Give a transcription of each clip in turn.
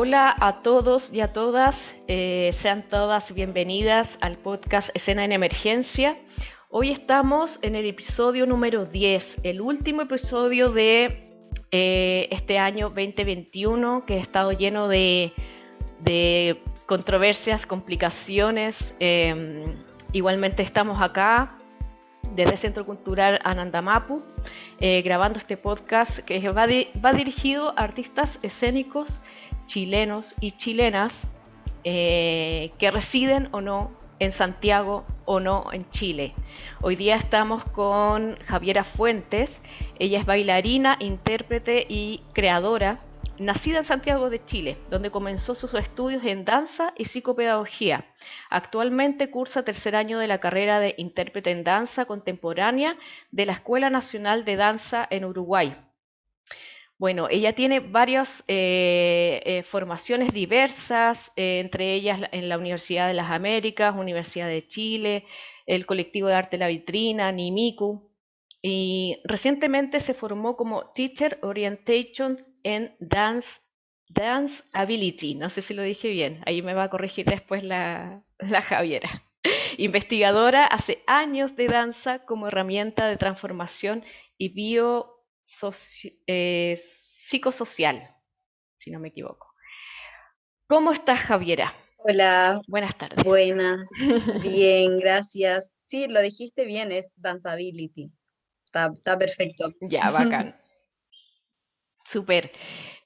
Hola a todos y a todas, eh, sean todas bienvenidas al podcast Escena en Emergencia. Hoy estamos en el episodio número 10, el último episodio de eh, este año 2021 que ha estado lleno de, controversias, complicaciones. Em, igualmente estamos acá desde el Centro Cultural Anandamapu, eh, grabando este podcast que va, va dirigido a artistas escénicos chilenos y chilenas eh, que residen o no en Santiago o no en Chile. Hoy día estamos con Javiera Fuentes. Ella es bailarina, intérprete y creadora, nacida en Santiago de Chile, donde comenzó sus estudios en danza y psicopedagogía. Actualmente cursa tercer año de la carrera de intérprete en danza contemporánea de la Escuela Nacional de Danza en Uruguay bueno, ella tiene varias eh, eh, formaciones diversas, eh, entre ellas en la Universidad de las Américas, Universidad de Chile, el colectivo de arte La Vitrina, NIMICU, y recientemente se formó como Teacher Orientation en Dance, Dance Ability. No sé si lo dije bien, ahí me va a corregir después la, la Javiera. Investigadora hace años de danza como herramienta de transformación y bio eh, psicosocial, si no me equivoco. ¿Cómo estás, Javiera? Hola. Buenas tardes. Buenas. Bien, gracias. Sí, lo dijiste bien, es danceability. Está, perfecto. Ya, bacán. Súper.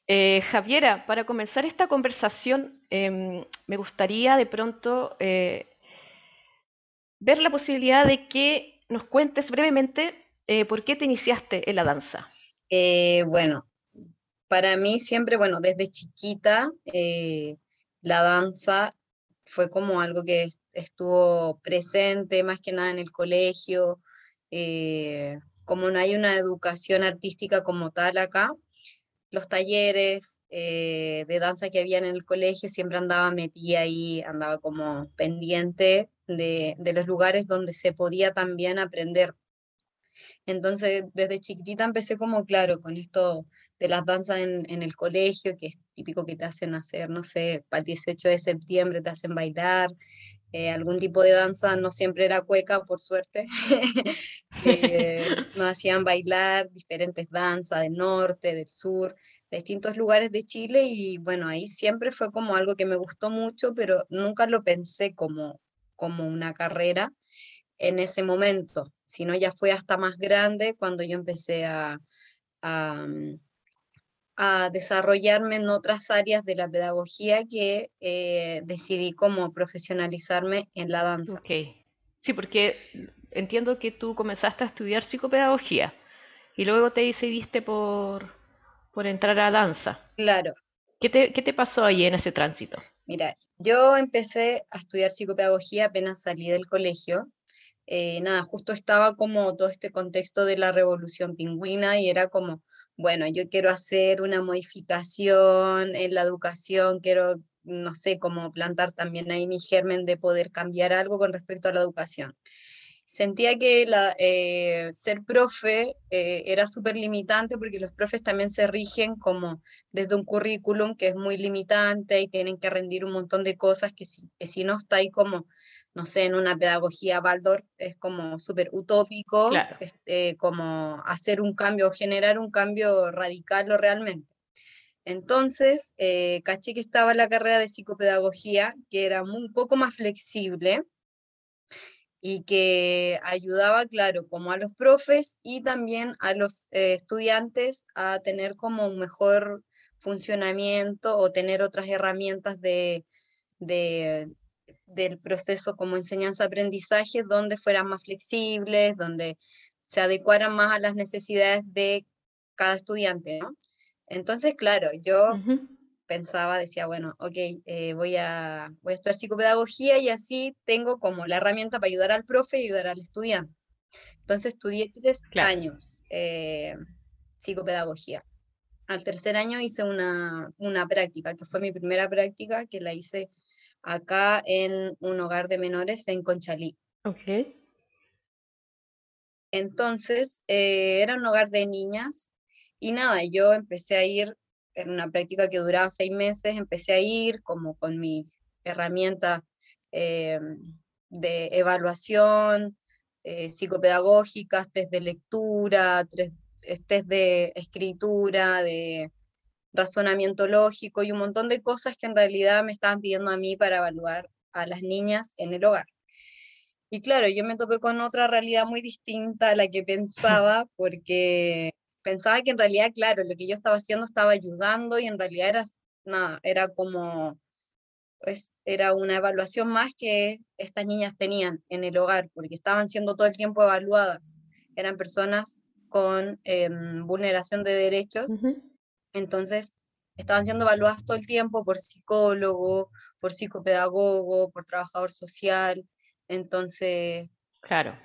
Eh, Javiera, para comenzar esta conversación, em, me gustaría de pronto eh, ver la posibilidad de que nos cuentes brevemente eh, ¿por qué te iniciaste en la danza? Eh, bueno, para mí siempre, bueno, desde chiquita, eh, la danza fue como algo que estuvo presente más que nada en el colegio. como no hay una educación artística como tal acá, los talleres de danza que habían en el colegio siempre andaba metida ahí, andaba como pendiente de los lugares donde se podía también aprender entonces, desde chiquitita empecé como, claro, con esto de las danzas en, el colegio, que es típico que te hacen hacer, no sé, para el 18 de septiembre te hacen bailar, eh, algún tipo de danza, no siempre era cueca, por suerte, eh, nos hacían bailar diferentes danzas del norte, del sur, distintos lugares de Chile y bueno, ahí siempre fue como algo que me gustó mucho, pero nunca lo pensé como, como una carrera en ese momento, sino ya fue hasta más grande cuando yo empecé a, a, mm, desarrollarme en otras áreas de la pedagogía que eh, decidí como profesionalizarme en la danza. Ok, sí, porque entiendo que tú comenzaste a estudiar psicopedagogía y luego te decidiste por, por entrar a danza. Claro. ¿Qué te, ¿Qué te pasó ahí en ese tránsito? Mira, yo empecé a estudiar psicopedagogía apenas salí del colegio eh, nada, justo estaba como todo este contexto de la revolución pingüina y era como, bueno, yo quiero hacer una modificación en la educación, quiero, no sé, como plantar también ahí mi germen de poder cambiar algo con respecto a la educación. Sentía que eh, ser profe eh, era súper limitante porque los profes también se rigen como desde un currículum que es muy limitante y tienen que rendir un montón de cosas que si, que si no está ahí como no sé, en una pedagogía Baldor es como súper utópico, este, como hacer un cambio, generar un cambio radical o realmente. Entonces, eh, caché que estaba la carrera de psicopedagogía, que era un poco más flexible y que ayudaba, claro, como a los profes y también a los eh, estudiantes a tener como un mejor funcionamiento o tener otras herramientas de, de, del proceso como enseñanza-aprendizaje, donde fueran más flexibles, donde se adecuaran más a las necesidades de cada estudiante, ¿no? Entonces, claro, yo pensaba, decía, bueno, ok, eh, voy, a, voy a estudiar psicopedagogía y así tengo como la herramienta para ayudar al profe y ayudar al estudiante. Entonces estudié tres años eh, psicopedagogía. Al tercer año hice una, una práctica, que fue mi primera práctica, que la hice acá en un hogar de menores en Conchalí. Ok. Entonces, eh, era un hogar de niñas y nada, yo empecé a ir era una práctica que duraba seis meses, empecé a ir como con mis herramientas eh, de evaluación, eh, psicopedagógicas, test de lectura, test de escritura, de razonamiento lógico y un montón de cosas que en realidad me estaban pidiendo a mí para evaluar a las niñas en el hogar. Y claro, yo me topé con otra realidad muy distinta a la que pensaba, porque pensaba que en realidad, claro, lo que yo estaba haciendo estaba ayudando y en realidad era nada, era como, pues, era una evaluación más que estas niñas tenían en el hogar, porque estaban siendo todo el tiempo evaluadas. Eran personas con em, vulneración de derechos, entonces estaban siendo evaluadas todo el tiempo por psicólogo, por psicopedagogo, por trabajador social. Entonces, claro.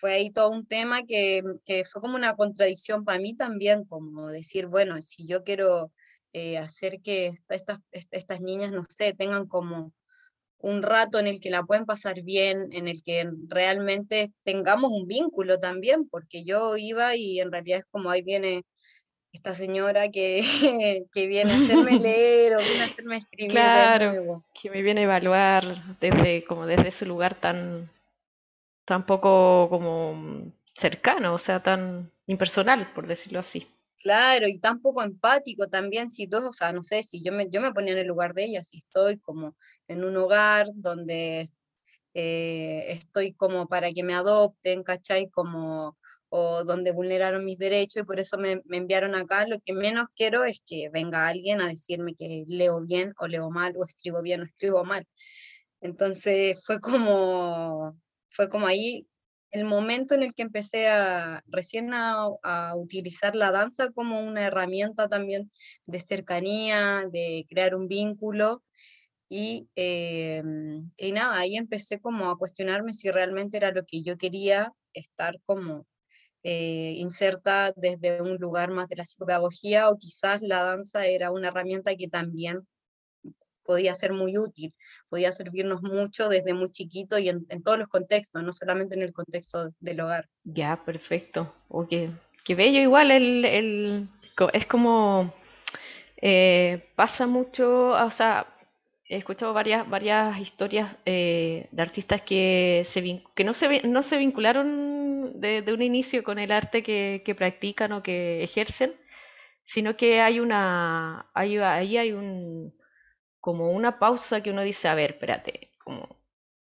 Fue ahí todo un tema que, que fue como una contradicción para mí también, como decir, bueno, si yo quiero eh, hacer que estas, estas niñas, no sé, tengan como un rato en el que la pueden pasar bien, en el que realmente tengamos un vínculo también, porque yo iba y en realidad es como ahí viene esta señora que, que viene a hacerme leer o viene a hacerme escribir. Claro, que me viene a evaluar desde, como desde ese lugar tan, tan poco como cercano, o sea, tan impersonal, por decirlo así. Claro, y tan poco empático también, si tú, o sea, no sé, si yo me, yo me ponía en el lugar de ella, si estoy como en un hogar donde eh, estoy como para que me adopten, ¿cachai? Como o donde vulneraron mis derechos y por eso me, enviaron acá. Lo que menos quiero es que venga alguien a decirme que leo bien o leo mal o escribo bien o escribo mal. Entonces fue como, fue como ahí el momento en el que empecé a recién a, utilizar la danza como una herramienta también de cercanía, de crear un vínculo. Y, em, y nada, ahí empecé como a cuestionarme si realmente era lo que yo quería estar como eh, inserta desde un lugar más de la psicopedagogía o quizás la danza era una herramienta que también podía ser muy útil, podía servirnos mucho desde muy chiquito y en, todos los contextos, no solamente en el contexto del hogar. Ya, perfecto. Oye, qué bello igual, el, el, es como eh, pasa mucho, o sea, he escuchado varias, varias historias eh, de artistas que, se, que no, se, no se vincularon de, un inicio con el arte que, practican o que ejercen, sino que hay una, ahí hay un, como una pausa que uno dice, a ver, espérate,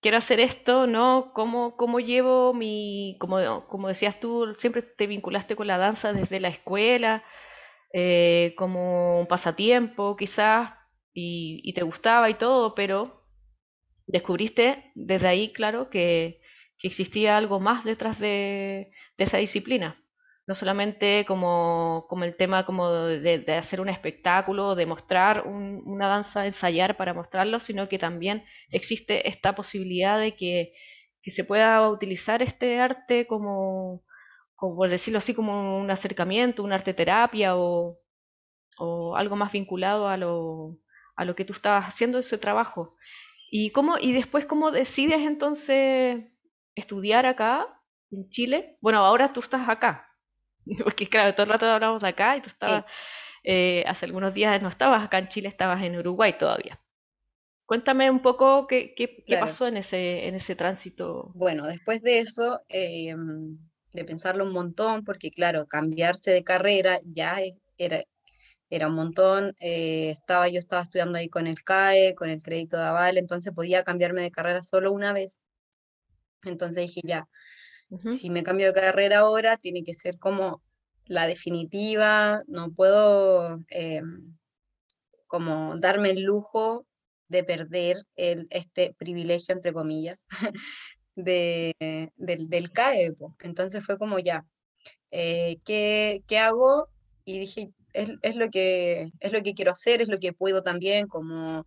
quiero hacer esto, ¿no? ¿Cómo, cómo llevo mi, como, como decías tú, siempre te vinculaste con la danza desde la escuela, eh, como un pasatiempo quizás, y, te gustaba y todo, pero descubriste desde ahí, claro, que, existía algo más detrás de, esa disciplina. No solamente como, el tema como de, hacer un espectáculo, de mostrar una danza, ensayar para mostrarlo, sino que también existe esta posibilidad de que, se pueda utilizar este arte como, por decirlo así, como un acercamiento, una arte terapia o, algo más vinculado a lo, que tú estabas haciendo ese trabajo. ¿Y, cómo, y después cómo decides entonces estudiar acá, en Chile? Bueno, ahora tú estás acá, porque claro, todo el rato hablamos de acá y tú estabas, eh, hace algunos días no estabas acá en Chile, estabas en Uruguay todavía. Cuéntame un poco qué, qué, pasó en ese, en ese tránsito. Bueno, después de eso, em, de pensarlo un montón, porque claro, cambiarse de carrera ya era, era un montón. Eh, estaba, yo estaba estudiando ahí con el CAE, con el crédito de aval, entonces podía cambiarme de carrera solo una vez. Entonces dije, ya, si me cambio de carrera ahora, tiene que ser como la definitiva, no puedo eh, como darme el lujo de perder el, este privilegio, entre comillas, de, del, CAE. Entonces fue como ya, eh, ¿qué, ¿qué hago? Y dije, es, lo que, es lo que quiero hacer, es lo que puedo también, como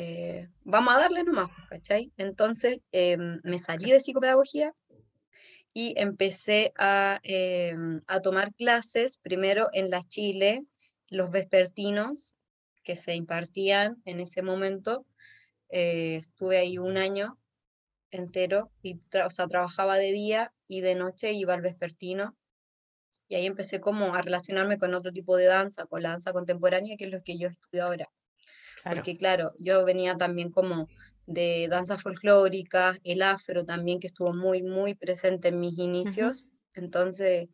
eh, vamos a darle nomás, pues, ¿cachai? Entonces em, me salí de psicopedagogía y empecé a, em, a, tomar clases, primero en la Chile, los vespertinos que se impartían en ese momento. Eh, estuve ahí un año entero y o sea, trabajaba de día y de noche iba al vespertino Y ahí empecé como a relacionarme con otro tipo de danza, con la danza contemporánea, que es lo que yo estudio ahora. Porque claro, yo venía también como de danza folclórica, el afro también, que estuvo muy, muy presente en mis inicios. Entonces,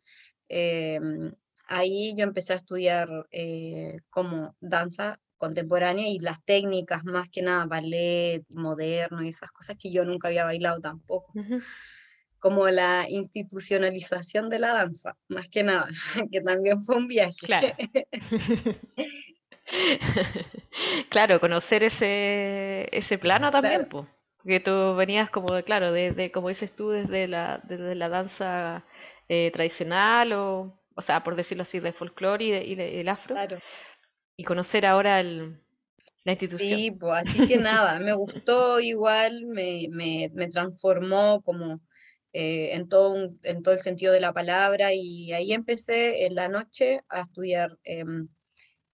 em, ahí yo empecé a estudiar eh, como danza contemporánea y las técnicas, más que nada ballet, moderno y esas cosas que yo nunca había bailado tampoco. Como la institucionalización de la danza, más que nada, que también fue un viaje. Claro. claro, conocer ese, ese plano también, pues. Porque tú venías como de, claro, de, como dices tú, desde la, desde la danza eh, tradicional o, o sea, por decirlo así, de folclore y, y del afro. Claro. Y conocer ahora el, la institución. Sí, pues así que nada, me gustó igual, me, me, me transformó como eh, en, todo en todo el sentido de la palabra y ahí empecé en la noche a estudiar em,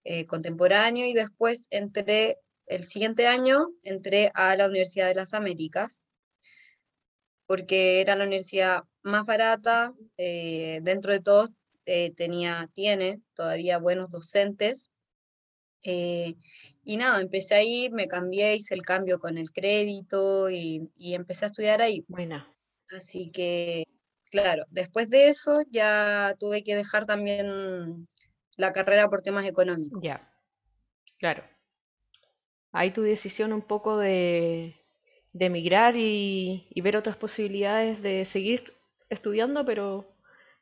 eh, contemporáneo y después entré, el siguiente año, entré a la Universidad de las Américas, porque era la universidad más barata, eh, dentro de todo eh, tenía, tiene todavía buenos docentes. y nada, empecé ahí, me cambié, hice el cambio con el crédito y, y empecé a estudiar ahí. Buena. Así que, claro, después de eso ya tuve que dejar también la carrera por temas económicos. Ya, claro. Hay tu decisión un poco de, de emigrar y, ver otras posibilidades de seguir estudiando, pero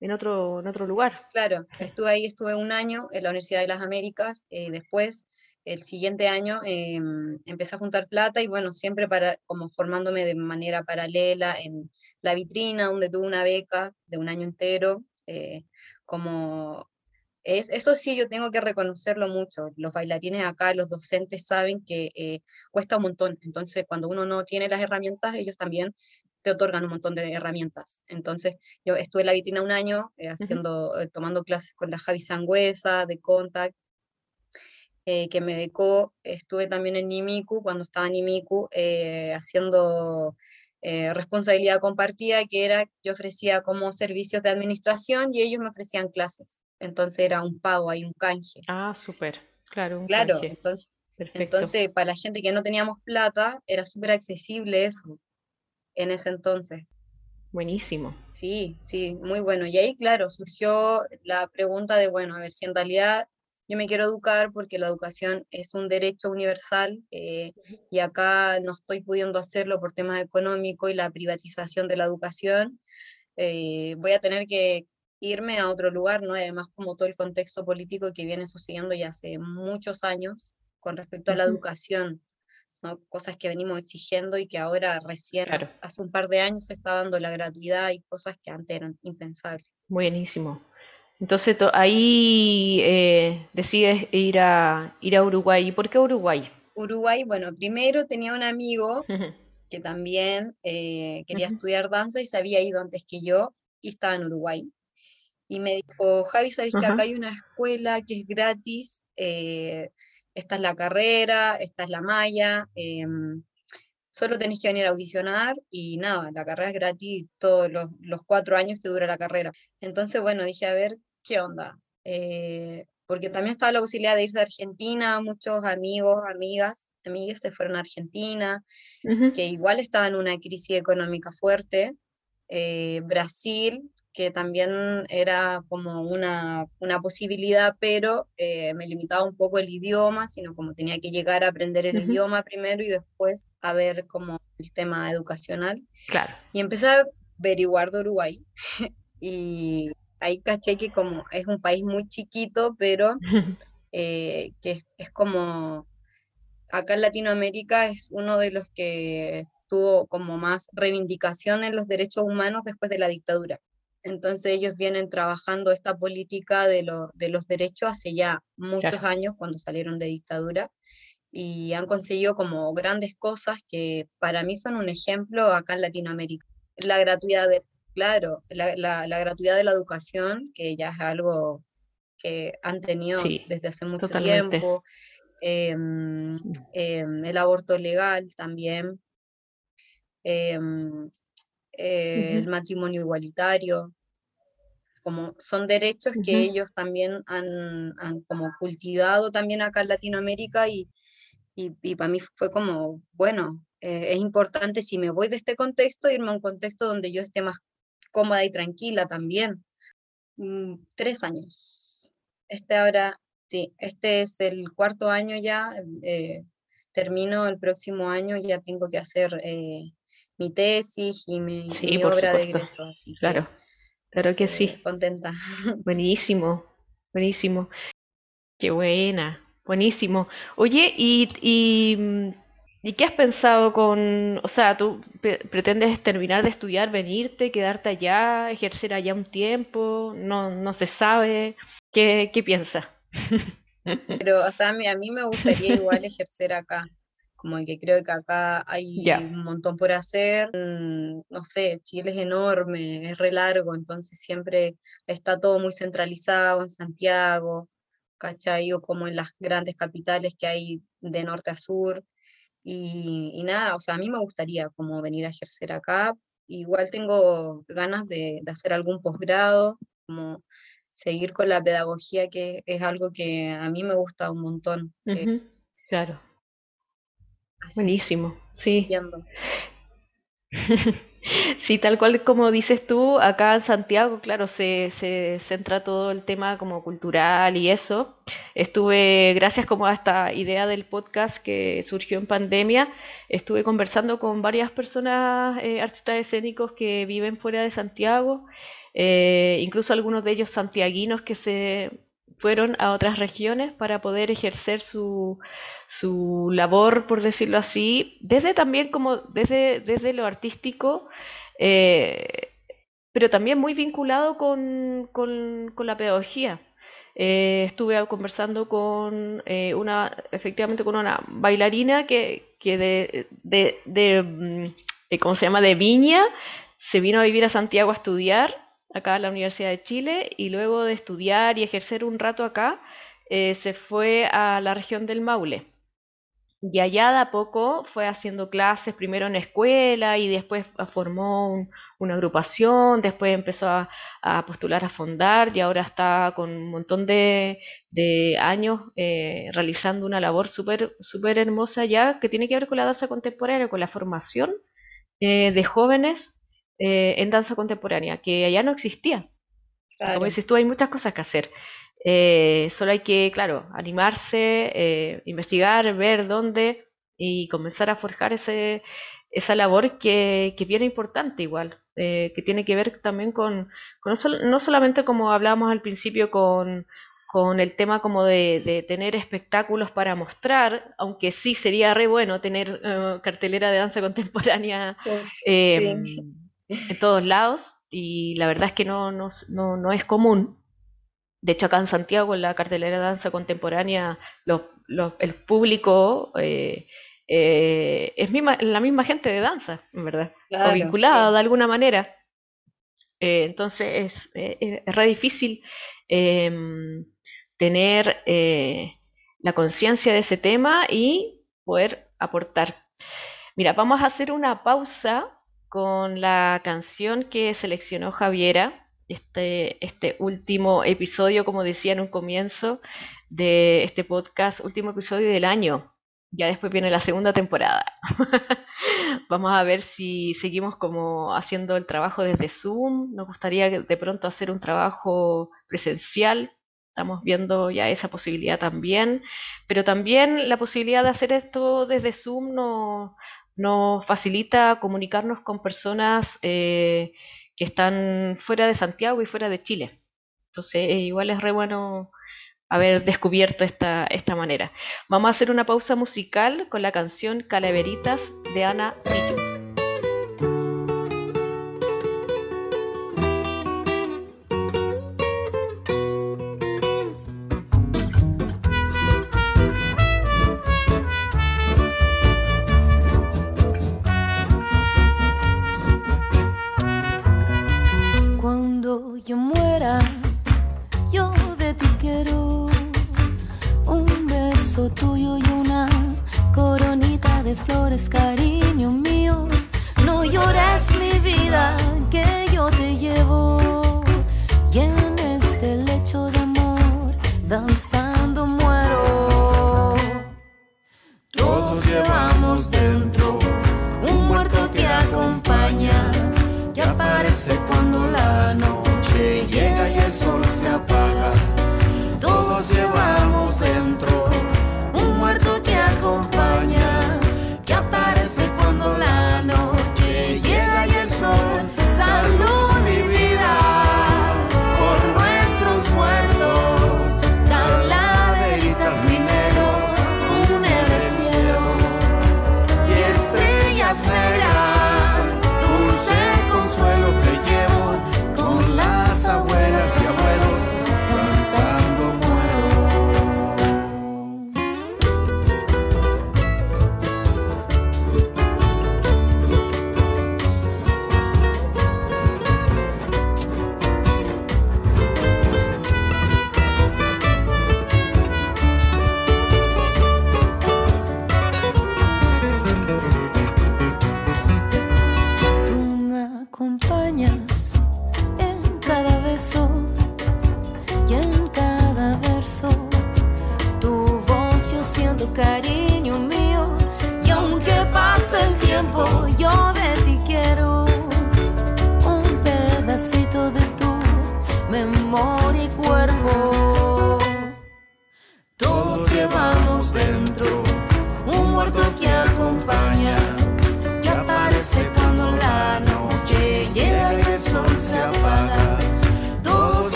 en otro, en otro lugar. Claro, estuve ahí, estuve un año en la Universidad de las Américas, eh, después el siguiente año em, empecé a juntar plata y bueno, siempre para, como formándome de manera paralela en la vitrina, donde tuve una beca de un año entero, eh, como eso sí, yo tengo que reconocerlo mucho. Los bailarines acá, los docentes saben que eh, cuesta un montón. Entonces, cuando uno no tiene las herramientas, ellos también te otorgan un montón de herramientas. Entonces, yo estuve en la vitrina un año eh, haciendo, eh, tomando clases con la Javi Sangüesa de Contact, que me becó. Estuve también en Nimiku, cuando estaba en Nimiku, haciendo responsabilidad compartida, que era, yo ofrecía como servicios de administración y ellos me ofrecían clases entonces era un pago, hay un canje. Ah, súper, claro. Un claro, entonces, entonces para la gente que no teníamos plata, era súper accesible eso en ese entonces. Buenísimo. Sí, sí, muy bueno. Y ahí, claro, surgió la pregunta de, bueno, a ver si en realidad yo me quiero educar porque la educación es un derecho universal eh, y acá no estoy pudiendo hacerlo por temas económicos y la privatización de la educación. Eh, voy a tener que irme a otro lugar, ¿no? Además, como todo el contexto político que viene sucediendo ya hace muchos años con respecto a la educación, ¿no? Cosas que venimos exigiendo y que ahora recién, hace un par de años, se está dando la gratuidad y cosas que antes eran impensables. Buenísimo. Entonces ahí eh, decides ir a, ir a Uruguay. ¿Y por qué Uruguay? Uruguay, bueno, primero tenía un amigo que también eh, quería estudiar danza y se había ido antes que yo y estaba en Uruguay y me dijo, Javi, ¿sabes que acá hay una escuela que es gratis? Eh, esta es la carrera, esta es la malla, em, solo tenéis que venir a audicionar y nada, la carrera es gratis todos los, cuatro años que dura la carrera. Entonces, bueno, dije, a ver, ¿qué onda? Eh, porque también estaba la posibilidad de irse a Argentina, muchos amigos, amigas, amigas se fueron a Argentina, que igual estaba en una crisis económica fuerte. Eh, Brasil, que también era como una, una posibilidad, pero eh, me limitaba un poco el idioma, sino como tenía que llegar a aprender el idioma primero y después a ver como el tema educacional. Claro. Y empecé a averiguar de Uruguay y ahí caché que como es un país muy chiquito, pero eh, que es como, acá en Latinoamérica es uno de los que tuvo como más reivindicación en los derechos humanos después de la dictadura. Entonces ellos vienen trabajando esta política de, de los derechos hace ya muchos años cuando salieron de dictadura y han conseguido como grandes cosas que para mí son un ejemplo acá en Latinoamérica. La gratuidad de, claro, la, la, gratuidad de la educación, que ya es algo que han tenido desde hace mucho tiempo, em, mm. em, el aborto legal también. Em, el matrimonio igualitario. como son derechos que ellos también han, como cultivado también acá en Latinoamérica y, y, para mí fue como, bueno, eh, es importante si me voy de este contexto, irme a un contexto donde yo esté más cómoda y tranquila también. Mm, tres años. Este ahora, sí, este es el cuarto año ya, eh, termino el próximo año, ya tengo que hacer eh, mi tesis y mi, obra de egreso. Así claro, claro que sí. Eh, contenta. Buenísimo, buenísimo. Qué buena, buenísimo. Oye, y, y, mm, ¿y qué has pensado con, o sea, tú pretendes terminar de estudiar, venirte, quedarte allá, ejercer allá un tiempo? No, no se sabe. ¿Qué, qué piensas? Pero, o sea, a mí, me gustaría igual ejercer acá, como que creo que acá hay un montón por hacer. Mm, no sé, Chile es enorme, es re largo, entonces siempre está todo muy centralizado en Santiago, ¿cachai? O como en las grandes capitales que hay de norte a sur. Y, nada, o sea, a mí me gustaría como venir a ejercer acá. Igual tengo ganas de, de hacer algún posgrado, como seguir con la pedagogía, que es algo que a mí me gusta un montón. Eh. claro. Buenísimo, sí. Sí, tal cual como dices tú, acá en Santiago, claro, se, se, centra todo el tema como cultural y eso. Estuve, gracias como a esta idea del podcast que surgió en pandemia, estuve conversando con varias personas, eh, artistas escénicos que viven fuera de Santiago eh, incluso algunos de ellos santiaguinos que se fueron a otras regiones para poder ejercer su, su labor, por decirlo así, desde también como desde, desde lo artístico, eh, pero también muy vinculado con, con, la pedagogía. Eh, estuve conversando con una, efectivamente con una bailarina que, que de, de, de, mm, ¿cómo se llama?, de Viña, se vino a vivir a Santiago a estudiar acá en la Universidad de Chile y luego de estudiar y ejercer un rato acá, eh, se fue a la región del Maule. Y allá de a poco fue haciendo clases, primero en escuela y después formó una agrupación, después empezó a, postular a fondar y ahora está con un montón de, años eh, realizando una labor súper super hermosa ya que tiene que ver con la danza contemporánea, con la formación eh, de jóvenes eh, en danza contemporánea, que allá no existía. Como dices tú, hay muchas cosas que hacer. Eh, solo hay que, claro, animarse, eh, investigar, ver dónde y comenzar a forjar ese, esa labor que, que viene importante igual, que tiene que ver también con, no, solamente como hablábamos al principio con, con el tema como de, tener espectáculos para mostrar, aunque sí sería re bueno tener cartelera de danza contemporánea en todos lados y la verdad es que no, no, no, es común. De hecho, acá en Santiago, en la cartelera de danza contemporánea, el público eh, eh, es la misma gente de danza, en verdad, o vinculada de alguna manera. Eh, entonces es, es, re difícil em, tener la conciencia de ese tema y poder aportar. Mira, vamos a hacer una pausa con la canción que seleccionó Javiera, este, este último episodio, como decía en un comienzo de este podcast, último episodio del año. Ya después viene la segunda temporada. Vamos a ver si seguimos como haciendo el trabajo desde Zoom. Nos gustaría de pronto hacer un trabajo presencial. Estamos viendo ya esa posibilidad también. Pero también la posibilidad de hacer esto desde Zoom no, nos facilita comunicarnos con personas eh, que están fuera de Santiago y fuera de Chile. Entonces, eh, igual es re bueno haber descubierto esta, esta manera. Vamos a hacer una pausa musical con la canción Calaveritas de Ana Trillo.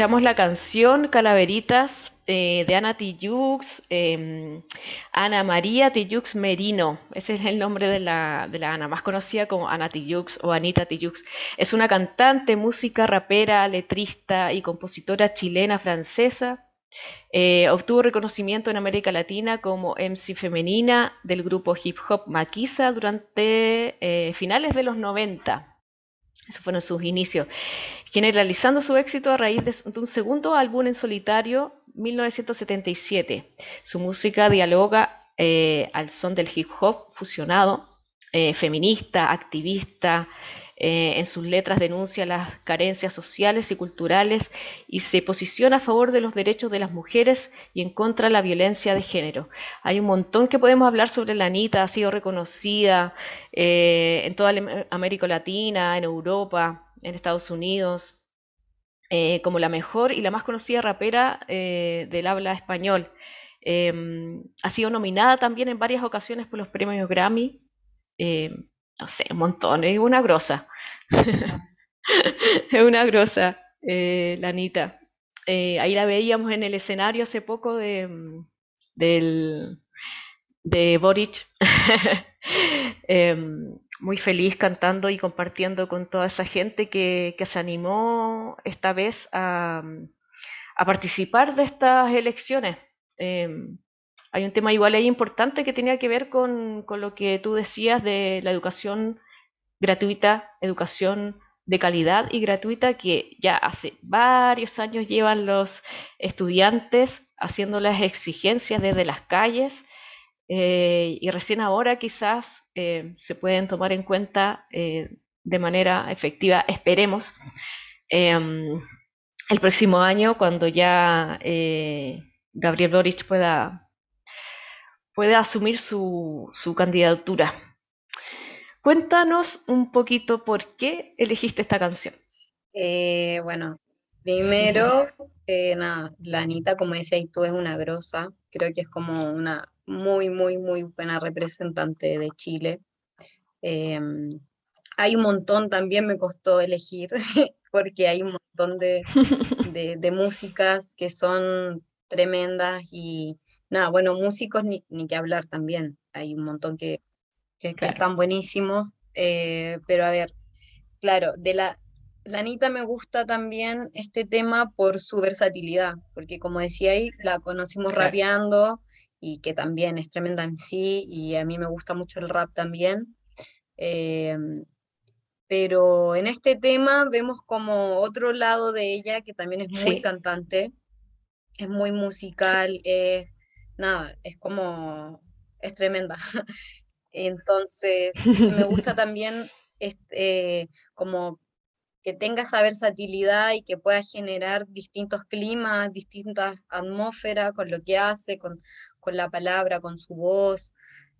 Escuchamos la canción Calaveritas eh, de Ana Tijoux, eh, Ana María Tijoux Merino, ese es el nombre de la, de la Ana, más conocida como Ana Tijoux o Anita Tijoux. Es una cantante, música, rapera, letrista y compositora chilena-francesa. Eh, obtuvo reconocimiento en América Latina como MC femenina del grupo hip hop Maquisa durante eh, finales de los 90. Esos fueron sus inicios, generalizando su éxito a raíz de, un segundo álbum en solitario, 1977. Su música dialoga eh, al son del hip hop fusionado, eh, feminista, activista, eh, en sus letras denuncia las carencias sociales y culturales y se posiciona a favor de los derechos de las mujeres y en contra de la violencia de género. Hay un montón que podemos hablar sobre la Anita, ha sido reconocida eh, en toda América Latina, en Europa, en Estados Unidos, eh, como la mejor y la más conocida rapera del habla español. Eh, ha sido nominada también en varias ocasiones por los premios Grammy. Eh, no sé, un montón, es una grosa. es una grosa, eh, la Anita. Eh, ahí la veíamos en el escenario hace poco de, mm, del, de Boric. Em, muy feliz cantando y compartiendo con toda esa gente que, que se animó esta vez a, a participar de estas elecciones. Em, hay un tema igual ahí importante que tenía que ver con, con lo que tú decías de la educación gratuita, educación de calidad y gratuita que ya hace varios años llevan los estudiantes haciendo las exigencias desde las calles eh, y recién ahora quizás eh, se pueden tomar en cuenta eh, de manera efectiva, esperemos, em, el próximo año cuando ya Gabriel Boric pueda, pueda asumir su, su candidatura. Cuéntanos un poquito por qué elegiste esta canción. Eh, bueno, primero, eh, nada, la Anita, como decías tú, es una grosa. Creo que es como una muy, muy, muy buena representante de Chile. Em, hay un montón, también me costó elegir, porque hay un montón de, de, de músicas que son tremendas y nada, bueno, músicos ni, ni que hablar también. Hay un montón que, que, están buenísimos. eh, pero a ver, claro, de la, la Anita me gusta también este tema por su versatilidad, porque como decía ahí, la conocimos Claro. rapeando y que también es tremenda en sí, y a mí me gusta mucho el rap también. em, pero en este tema vemos como otro lado de ella que también es muy Sí, cantante, es muy sí, musical, es nada, es como, es tremenda. Entonces, me gusta también este, como que tenga esa versatilidad y que pueda generar distintos climas, distintas atmósferas con lo que hace, con, con la palabra, con su voz.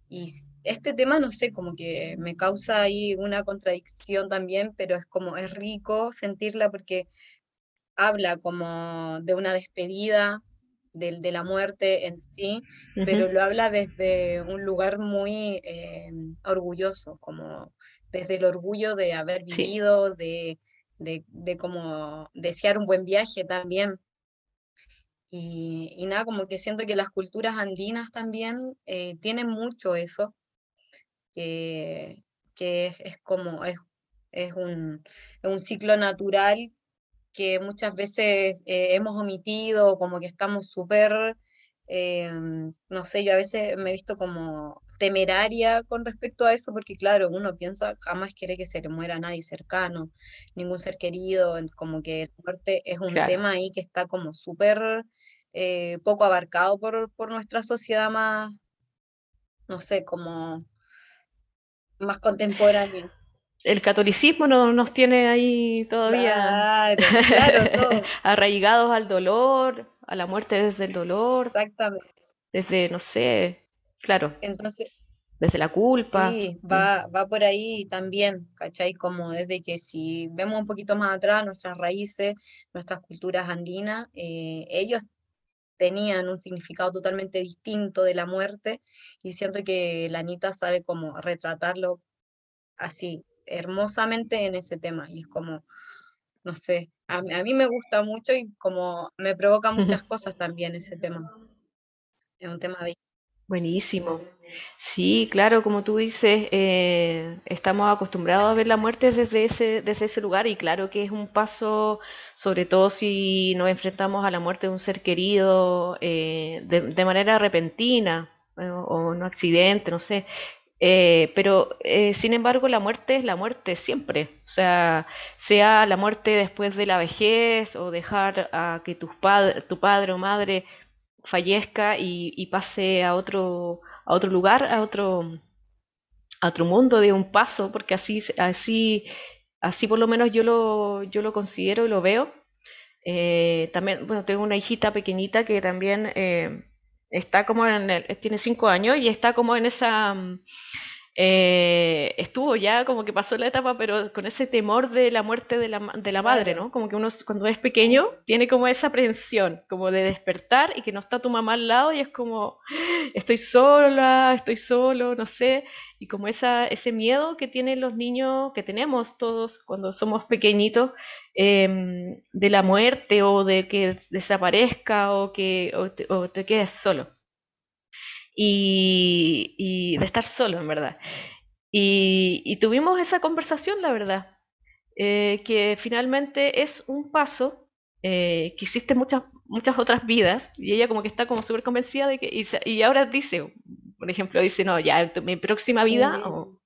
Y este tema, no sé, como que me causa ahí una contradicción también, pero es como, es rico sentirla porque habla como de una despedida, del- de, la muerte en sí, pero lo habla desde un lugar muy eh, orgulloso, como desde el orgullo de haber vivido, de, de, de como desear un buen viaje también. Y, y nada, como que siento que las culturas andinas también eh, tienen mucho eso, que, que es, es como, es, es un, es un ciclo natural que muchas veces eh, hemos omitido, como que estamos súper, eh, no sé, yo a veces me he visto como temeraria con respecto a eso, porque claro, uno piensa, jamás quiere que se le muera nadie cercano, ningún ser querido, como que la muerte es un claro. tema ahí que está como súper eh, poco abarcado por, por nuestra sociedad más, no sé, como más contemporánea. El catolicismo no, nos tiene ahí todavía Claro, claro, todo, arraigados al dolor, a la muerte desde el dolor, exactamente. desde, no sé, claro, Entonces, desde la culpa. Sí, va, va por ahí también, ¿cachai? Como desde que si vemos un poquito más atrás nuestras raíces, nuestras culturas andinas, eh, ellos tenían un significado totalmente distinto de la muerte y siento que la Anita sabe cómo retratarlo así, hermosamente en ese tema y es como, no sé, a, a mí me gusta mucho y como me provoca muchas cosas también ese tema, es un tema bello. Buenísimo. Sí, claro, como tú dices, eh, estamos acostumbrados a ver la muerte desde ese, desde ese lugar y claro que es un paso, sobre todo si nos enfrentamos a la muerte de un ser querido eh, de, de manera repentina eh, o un accidente, no sé. Eh, pero eh, sin embargo la muerte es la muerte siempre, o sea, sea la muerte después de la vejez o dejar a que tus pad- tu padre o madre fallezca y, pase a otro, a otro lugar, a otro, a otro mundo de un paso, porque así, así, así por lo menos yo lo, yo lo considero y lo veo. Eh, también, bueno, tengo una hijita pequeñita que también eh, está como en el, tiene cinco años y está como en esa, mm, eh, estuvo ya como que pasó la etapa, pero con ese temor de la muerte de la, de la madre, ¿no? Como que uno cuando es pequeño tiene como esa aprensión, como de despertar y que no está tu mamá al lado y es como, estoy sola, estoy solo, no sé, y como esa, ese miedo que tienen los niños, que tenemos todos cuando somos pequeñitos, em, de la muerte o de que des- desaparezca o que o te, o te quedes solo. Y, y de estar solo, en verdad. Y, y tuvimos esa conversación, la verdad, eh, que finalmente es un paso eh, que existen muchas, muchas otras vidas y ella como que está como súper convencida de que, y, y ahora dice, por ejemplo, dice, no, ya en mi próxima vida o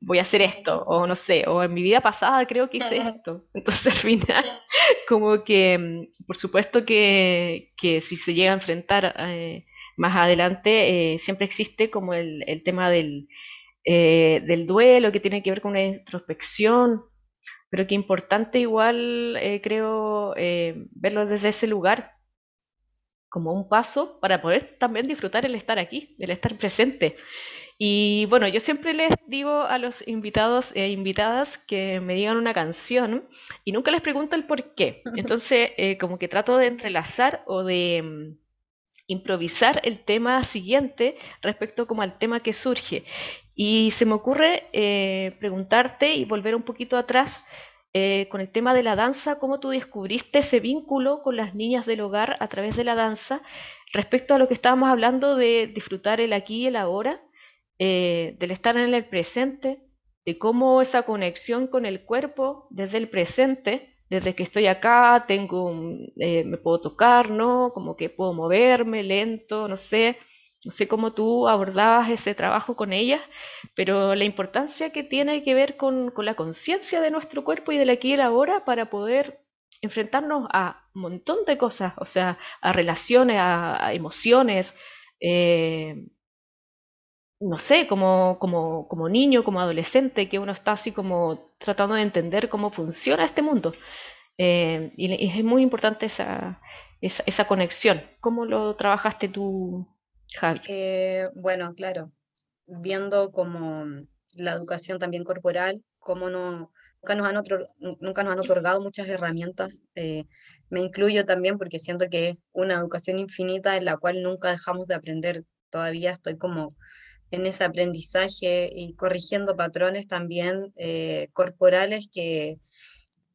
voy a hacer esto, o no sé, o en mi vida pasada creo que hice esto. Entonces al final, como que, mm, por supuesto que, que si se llega a enfrentar eh, más adelante, eh, siempre existe como el, el tema del, eh, del duelo que tiene que ver con una introspección, pero que importante igual eh, creo verlo desde ese lugar como un paso para poder también disfrutar el estar aquí, el estar presente. Y bueno, yo siempre les digo a los invitados e invitadas que me digan una canción y nunca les pregunto el por qué. Entonces, eh, como que trato de entrelazar o de improvisar el tema siguiente respecto como al tema que surge. Y se me ocurre eh, preguntarte y volver un poquito atrás eh, con el tema de la danza, cómo tú descubriste ese vínculo con las niñas del hogar a través de la danza, respecto a lo que estábamos hablando de disfrutar el aquí y el ahora, eh, del estar en el presente, de cómo esa conexión con el cuerpo desde el presente, desde que estoy acá, tengo, un- eh, me puedo tocar, ¿no? Como que puedo moverme lento, no sé, no sé cómo tú abordabas ese trabajo con ellas, pero la importancia que tiene que ver con, con la conciencia de nuestro cuerpo y del aquí y el ahora para poder enfrentarnos a un montón de cosas, o sea, a relaciones, a, emociones, eh, no sé, como, como, como niño, como adolescente, que uno está así como tratando de entender cómo funciona este mundo. Eh, y, es muy importante esa, esa, esa conexión. ¿Cómo lo trabajaste tú, Javi? Eh, bueno, claro, viendo como la educación también corporal, cómo no, nunca nos han, otro- nu- nunca nos han otorgado muchas herramientas. eh, me incluyo también porque siento que es una educación infinita en la cual nunca dejamos de aprender. Todavía estoy como en ese aprendizaje y corrigiendo patrones también eh, corporales que,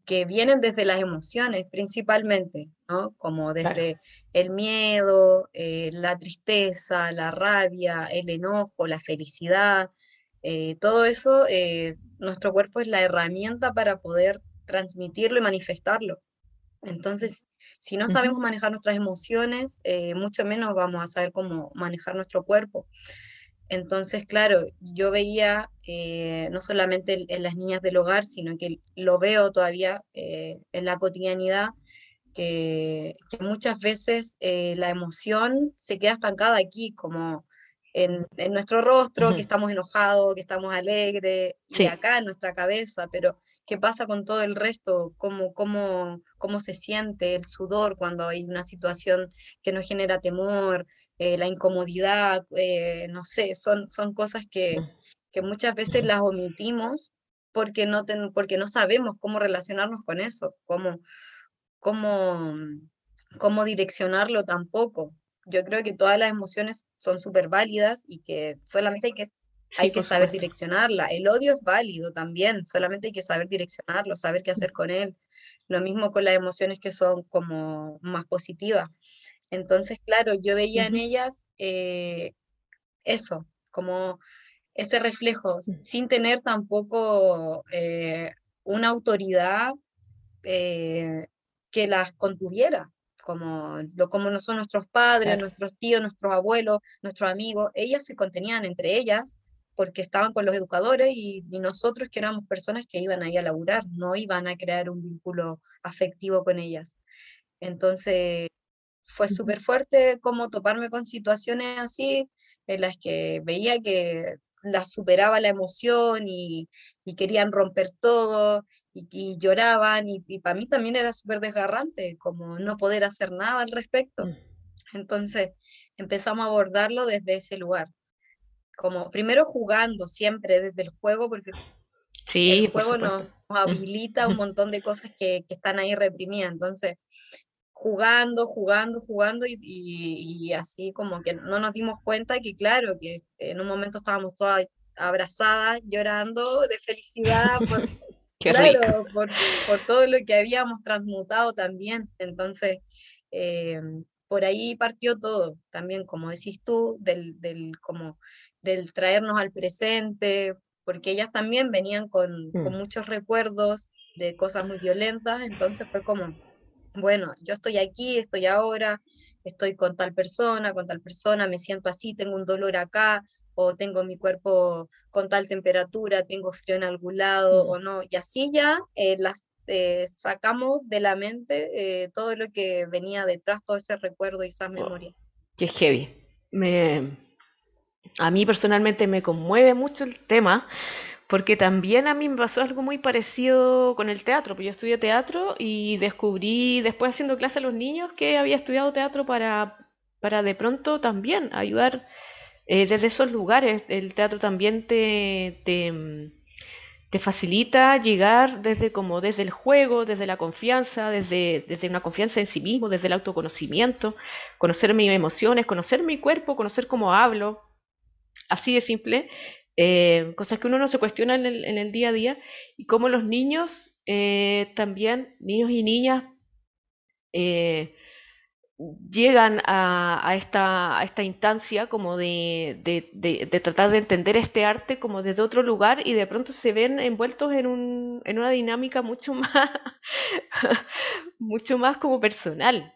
que vienen desde las emociones principalmente, ¿no? Como Claro. desde el miedo, eh, la tristeza, la rabia, el enojo, la felicidad, eh, todo eso, eh, nuestro cuerpo es la herramienta para poder transmitirlo y manifestarlo. Entonces, si no sabemos manejar nuestras emociones, mucho menos vamos a saber cómo manejar nuestro cuerpo. Entonces, claro, yo veía eh, no solamente en, las niñas del hogar, sino que lo veo todavía eh, en la cotidianidad, que, que muchas veces eh, la emoción se queda estancada aquí, como en, en nuestro rostro, que estamos enojados, que estamos alegres, y Sí. acá en nuestra cabeza, pero ¿qué pasa con todo el resto? ¿Cómo, cómo, cómo se siente el sudor cuando hay una situación que nos genera temor? Eh, la incomodidad, eh, no sé, son, son cosas que, que muchas veces las omitimos porque no, ten- porque no sabemos cómo relacionarnos con eso, cómo, cómo, cómo direccionarlo tampoco. Yo creo que todas las emociones son súper válidas y que solamente hay que, Sí, hay que saber supuesto. direccionarla. El odio es válido también, solamente hay que saber direccionarlo, saber qué hacer con él. Lo mismo con las emociones que son como más positivas. Entonces, claro, yo veía en ellas eh, eso, como ese reflejo, sin tener tampoco eh, una autoridad eh, que las contuviera, como, lo, como no son nuestros padres, Claro. nuestros tíos, nuestros abuelos, nuestros amigos, ellas se contenían entre ellas porque estaban con los educadores y, y nosotros que éramos personas que iban ahí a laburar, no iban a crear un vínculo afectivo con ellas. Entonces, fue súper fuerte como toparme con situaciones así, en las que veía que las superaba la emoción y, y querían romper todo y, y lloraban y, para mí también era súper desgarrante como no poder hacer nada al respecto. Mm. Entonces empezamos a abordarlo desde ese lugar, como primero jugando siempre desde el juego, porque Sí, el juego nos, nos habilita un montón de cosas que, que están ahí reprimidas, entonces jugando, jugando, jugando y, y, y, así como que no nos dimos cuenta que claro, que en un momento estábamos todas abrazadas, llorando de felicidad por, Qué claro, rico. por, por, todo lo que habíamos transmutado también. Entonces, eh, por ahí partió todo, también como decís tú, del, del, como, del traernos al presente, porque ellas también venían con, Mm. con muchos recuerdos de cosas muy violentas, entonces fue como bueno, yo estoy aquí, estoy ahora, estoy con tal persona, con tal persona, me siento así, tengo un dolor acá, o tengo mi cuerpo con tal temperatura, tengo frío en algún lado Mm. o no, y así ya eh, las eh, sacamos de la mente eh, todo lo que venía detrás, todo ese recuerdo y esas Oh, memorias. qué heavy. Me, a mí personalmente me conmueve mucho el tema, porque también a mí me pasó algo muy parecido con el teatro, pues yo estudié teatro y descubrí después haciendo clase a los niños que había estudiado teatro para, para de pronto también ayudar eh, desde esos lugares. El teatro también te, te, te facilita llegar desde como desde el juego, desde la confianza, desde, desde una confianza en sí mismo, desde el autoconocimiento, conocer mis emociones, conocer mi cuerpo, conocer cómo hablo, así de simple, eh, cosas que uno no se cuestiona en el, en el día a día, y cómo los niños eh, también, niños y niñas, eh, llegan a, esta, instancia como de- de tratar de entender este arte como desde otro lugar y de pronto se ven envueltos en un, en una dinámica mucho más, mucho más como personal.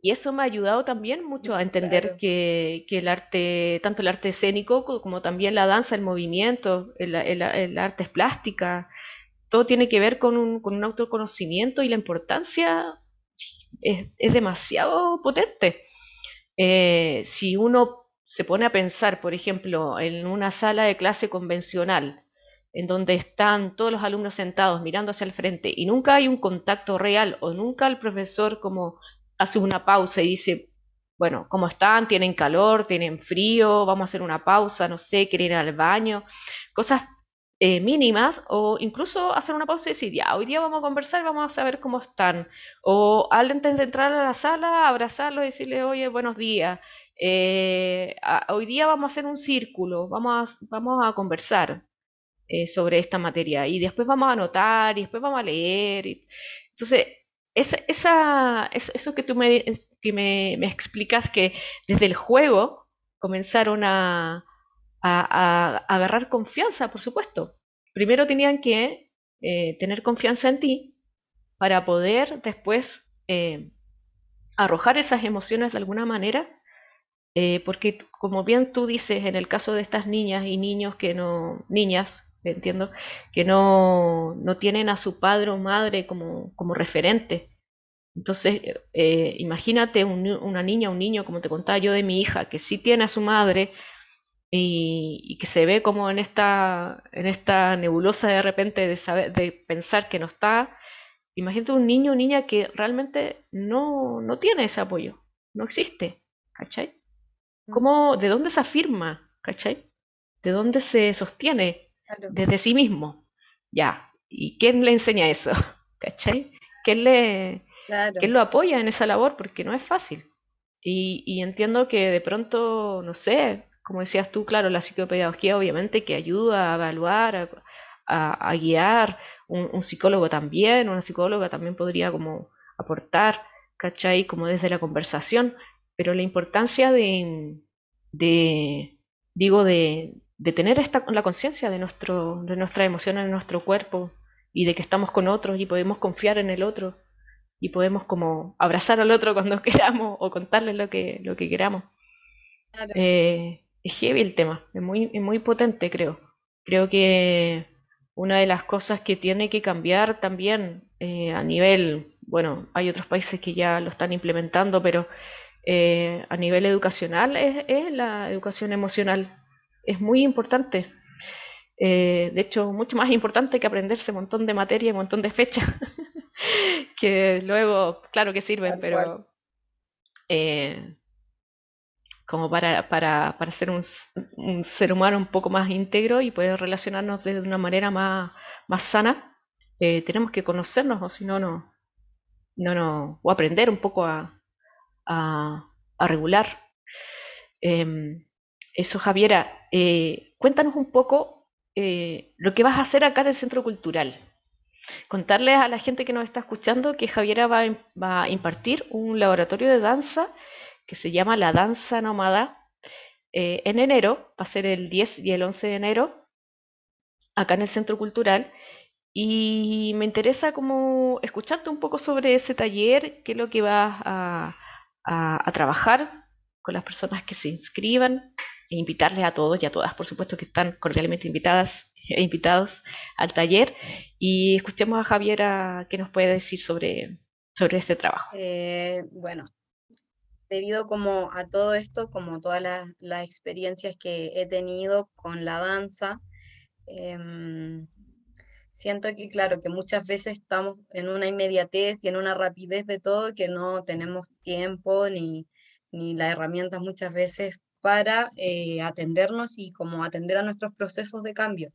Y eso me ha ayudado también mucho a entender Claro, que, que el arte, tanto el arte escénico co- como también la danza, el movimiento, el, el- el arte plástica, todo tiene que ver con un, con un autoconocimiento y la importancia es, es demasiado potente. Eh, si uno se pone a pensar, por ejemplo, en una sala de clase convencional, en donde están todos los alumnos sentados mirando hacia el frente y nunca hay un contacto real o nunca el profesor como hace una pausa y dice, bueno, ¿cómo están? ¿Tienen calor? ¿Tienen frío? Vamos a hacer una pausa, no sé, quieren ir al baño. Cosas eh, mínimas o incluso hacer una pausa y decir, ya, hoy día vamos a conversar vamos a saber cómo están. O antes de entrar a la sala, abrazarlo y decirle, oye, buenos días. Eh, hoy día vamos a hacer un círculo, vamos a, vamos a conversar eh, sobre esta materia y después vamos a anotar y después vamos a leer. Entonces, eso que tú me, que me, me explicas que desde el juego comenzaron a, agarrar confianza, por supuesto. Primero tenían que eh, tener confianza en ti para poder después eh, arrojar esas emociones de alguna manera, eh, porque como bien tú dices, en el caso de estas niñas y niños que no, niñas, entiendo, que no, no tienen a su padre o madre como, como referente. Entonces, eh, imagínate un una niña un niño, como te contaba yo de mi hija, que sí tiene a su madre y, y que se ve como en esta, en esta nebulosa de repente de saber, de pensar que no está. Imagínate un niño o niña que realmente no, no tiene ese apoyo, no existe, ¿cachai? mm, ¿Cómo, de dónde se afirma, ¿cachai? ¿De dónde se sostiene? Claro, Desde sí mismo. Ya. ¿Y quién le enseña eso? ¿Cachai? ¿Quién le, claro. quién lo apoya en esa labor? Porque no es fácil. Y, y entiendo que de pronto, no sé, como decías tú, claro, la psicopedagogía obviamente que ayuda a evaluar, a, a- a guiar, un, un psicólogo también, una psicóloga también podría como aportar, ¿cachai? Como desde la conversación, pero la importancia de, de digo, de, de tener esta, la conciencia de, nuestro, de nuestras emociones en nuestro cuerpo y de que estamos con otros y podemos confiar en el otro y podemos como abrazar al otro cuando queramos o contarle lo que, lo que queramos. Claro. Eh, es heavy el tema, es muy, es muy potente, creo. Creo que una de las cosas que tiene que cambiar también eh, a nivel, bueno, hay otros países que ya lo están implementando, pero eh, a nivel educacional es, es la educación emocional. Es muy importante. Eh, de hecho, mucho más importante que aprenderse un montón de materia y un montón de fechas, que luego, claro que sirven, Tal pero eh, como para, para, para ser un, ser humano un poco más íntegro y poder relacionarnos de una manera más, más sana, eh, tenemos que conocernos, o si no, no, no, no, o aprender un poco a, a, a regular. Em, eso, Javiera, eh, cuéntanos un poco eh, lo que vas a hacer acá en el Centro Cultural. Contarles a la gente que nos está escuchando que Javiera va a, impartir un laboratorio de danza que se llama La Danza Nómada. Eh, en enero, va a ser el 10 y el 11 de enero, acá en el Centro Cultural, y me interesa como escucharte un poco sobre ese taller, qué es lo que vas a trabajar con las personas que se inscriban, e invitarles a todos y a todas, por supuesto, que están cordialmente invitadas e invitados al taller. Y escuchemos a Javiera qué nos puede decir sobre, sobre este trabajo. Eh, bueno, debido como a todo esto, como todas las, las experiencias que he tenido con la danza, em, siento que, claro, que muchas veces estamos en una inmediatez y en una rapidez de todo que no tenemos tiempo ni, ni las herramientas muchas veces para eh, atendernos y como atender a nuestros procesos de cambio.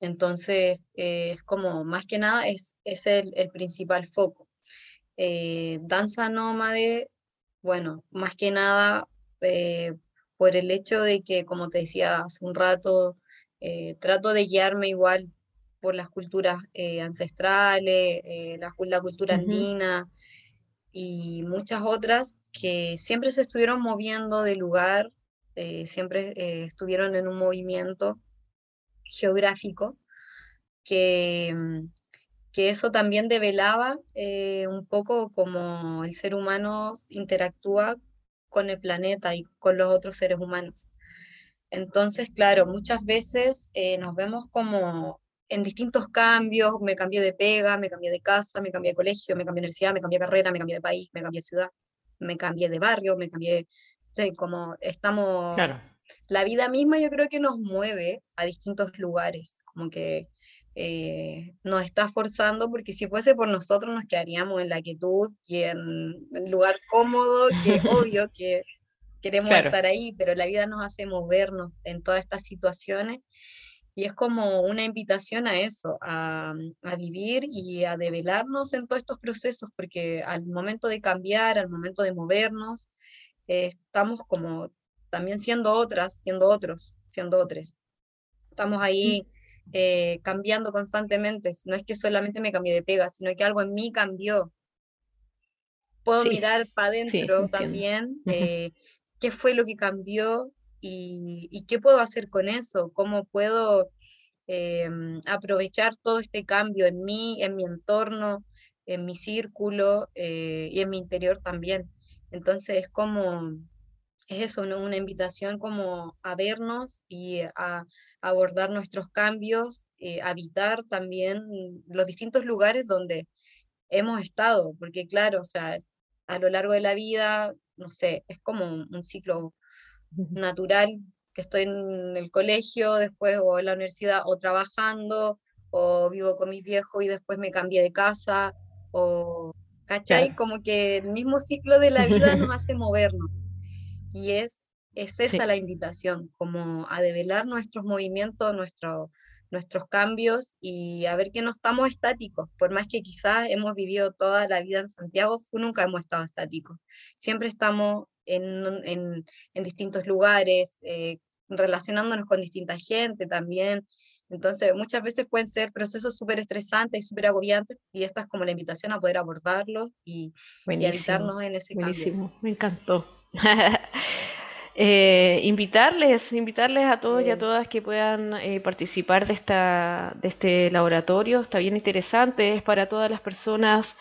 Entonces, eh, es como, más que nada, es, es el, el principal foco. Eh, danza nómade, bueno, más que nada eh, por el hecho de que, como te decía hace un rato, trato de guiarme igual por las culturas ancestrales, la, cu- la cultura andina y muchas otras que siempre se estuvieron moviendo de lugar, eh, siempre eh, estuvieron en un movimiento geográfico que, mm, que eso también develaba eh, un poco cómo el ser humano interactúa con el planeta y con los otros seres humanos. Entonces, claro, muchas veces nos vemos como en distintos cambios, me cambié de pega, me cambié de casa, me cambié de colegio, me cambié de universidad, me cambié de carrera, me cambié de país, me cambié de ciudad, me cambié de barrio, me cambié, sí, como estamos Claro, la vida misma yo creo que nos mueve a distintos lugares, como que eh, nos está forzando, porque si fuese por nosotros nos quedaríamos en la quietud y en el lugar cómodo, que obvio que queremos claro. estar ahí, pero la vida nos hace movernos en todas estas situaciones y es como una invitación a eso, a, a vivir y a develarnos en todos estos procesos, porque al momento de cambiar, al momento de movernos, eh, estamos como también siendo otras, siendo otros, siendo otros. Estamos ahí eh, cambiando constantemente. No es que solamente me cambié de pega, sino que algo en mí cambió. Puedo Sí, mirar para adentro también eh, qué fue lo que cambió y, qué puedo hacer con eso, cómo puedo eh, aprovechar todo este cambio en mí, en mi entorno, en mi círculo eh, y en mi interior también. Entonces es como, es eso. Una invitación como a vernos y a abordar nuestros cambios, eh, habitar también los distintos lugares donde hemos estado, porque claro, o sea, a lo largo de la vida, no sé, es como un, ciclo. Natural que estoy en el colegio, después o en la universidad, o trabajando, o vivo con mis viejos y después me cambié de casa, o, ¿cachai? Claro. Como que el mismo ciclo de la vida nos hace movernos. Y es, es esa Sí. la invitación, como a develar nuestros movimientos, nuestro- nuestros cambios y a ver que no estamos estáticos, por más que quizás hemos vivido toda la vida en Santiago, nunca hemos estado estáticos. Siempre estamos en, en- en distintos lugares, eh, relacionándonos con distinta gente también. Entonces, muchas veces pueden ser procesos súper estresantes y súper agobiantes, y esta es como la invitación a poder abordarlos y, y habitarnos en ese cambio. buenísimo, me encantó. Eh, invitarles, invitarles a todos y a Eh, todas que puedan eh, participar de esta, de este laboratorio. Está bien interesante, es para todas las personas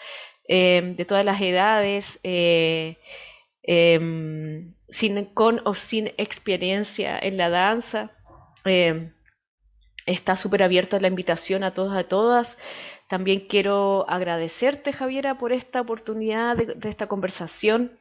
eh, de todas las edades, em, sin, con o sin experiencia en la danza. Eh, está súper abierta la invitación a todos, a todas. También quiero agradecerte, Javiera, por esta oportunidad de, esta conversación.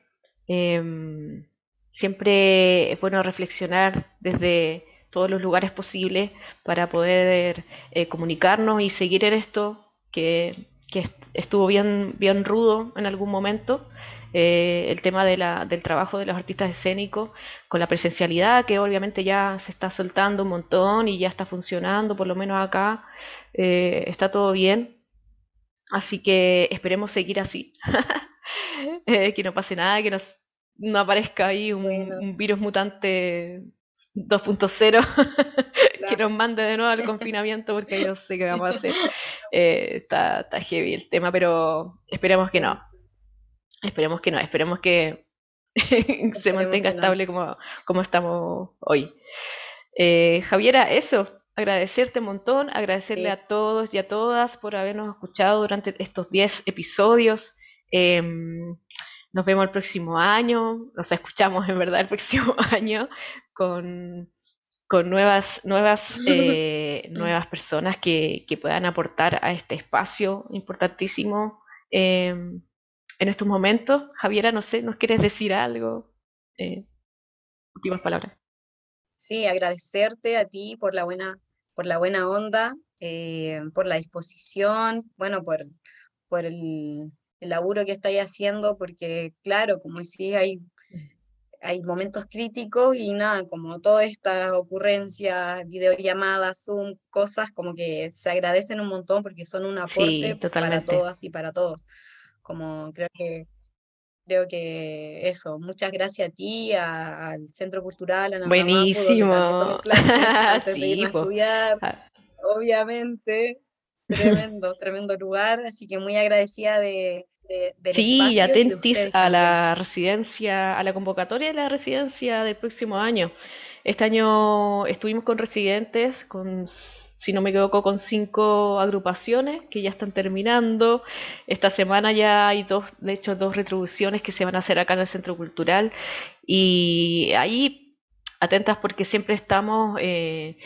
Em, siempre es bueno reflexionar desde todos los lugares posibles para poder eh, comunicarnos y seguir en esto que, que est- estuvo bien, bien rudo en algún momento. Eh, el tema de la- del trabajo de los artistas escénicos con la presencialidad, que obviamente ya se está soltando un montón y ya está funcionando, por lo menos acá eh, está todo bien. Así que esperemos seguir así. Eh, que no pase nada, que nos- no aparezca ahí un, Bueno. un virus mutante 2.0 que nos mande de nuevo al confinamiento porque yo sé qué vamos a hacer. Eh, está, está heavy el tema, pero esperemos que no. Esperemos que no, esperemos que se mantenga estable como, como estamos hoy. Eh, Javiera, eso. agradecerte un montón, agradecerle Sí. a todos y a todas por habernos escuchado durante estos 10 episodios. Em, nos vemos el próximo año, nos escuchamos en verdad el próximo año con, con nuevas, nuevas, eh, nuevas personas que, que puedan aportar a este espacio importantísimo em, en estos momentos. Javiera, no sé, ¿nos quieres decir algo? Eh, últimas palabras. Sí, agradecerte a ti por la buena, por la buena onda, eh, por la disposición, bueno, por, por el, el laburo que estáis haciendo, porque claro, como decís, hay, hay momentos críticos y nada, como todas estas ocurrencias, videollamadas, Zoom, cosas como que se agradecen un montón porque son un Sí, aporte para todas y para todos. Como creo que Creo que eso, muchas gracias a ti, a- al Centro Cultural también tomé Buenísimo. clases antes de Sí, irme a po. estudiar, Ah, obviamente, tremendo, tremendo lugar, así que muy agradecida de, de- del Sí, y atentis a la residencia, a la convocatoria de la residencia del próximo año. Este año estuvimos con residentes, con, si no me equivoco, con cinco agrupaciones que ya están terminando. Esta semana ya hay dos, de hecho, dos retribuciones que se van a hacer acá en el Centro Cultural. Y ahí, atentas porque siempre estamos eh,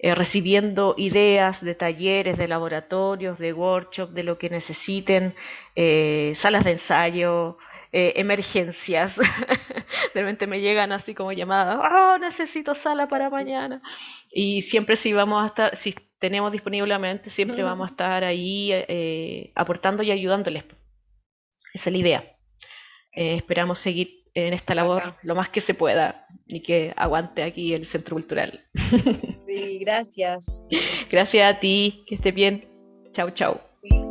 eh, recibiendo ideas de talleres, de laboratorios, de workshops, de lo que necesiten, eh, salas de ensayo, eh, emergencias. De repente me llegan así como llamadas, oh, necesito sala para mañana. Y siempre si vamos a estar, si tenemos disponiblemente, siempre vamos a estar ahí eh, aportando y ayudándoles. Esa es la idea. Eh, esperamos seguir en esta labor lo más que se pueda y que aguante aquí el Centro Cultural. Sí, gracias. Gracias a ti, que estés bien. Chau, chau. Sí.